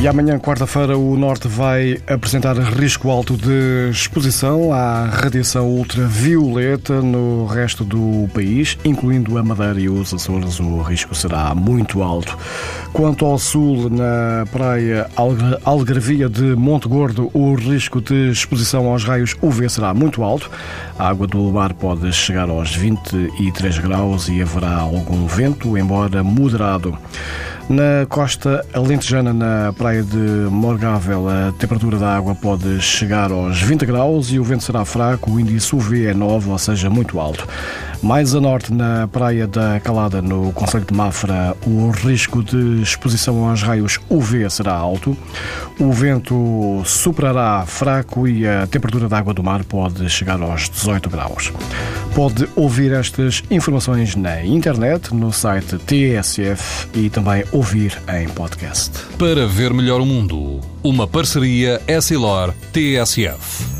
E amanhã, quarta-feira, o Norte vai apresentar risco alto de exposição à radiação ultravioleta no resto do país, incluindo a Madeira e os Açores. O risco será muito alto. Quanto ao sul, na praia Algarvia de Monte Gordo, o risco de exposição aos raios UV será muito alto. A água do mar pode chegar aos 23 graus e haverá algum vento, embora moderado. Na costa alentejana, na praia de Morgável, a temperatura da água pode chegar aos 20 graus e o vento será fraco, o índice UV é 9, ou seja, muito alto. Mais a norte, na praia da Calada, no Conselho de Mafra, o risco de exposição aos raios UV será alto. O vento superará fraco e a temperatura da água do mar pode chegar aos 18 graus. Pode ouvir estas informações na internet, no site TSF e também ouvir em podcast. Para ver melhor o mundo, uma parceria Essilor-TSF.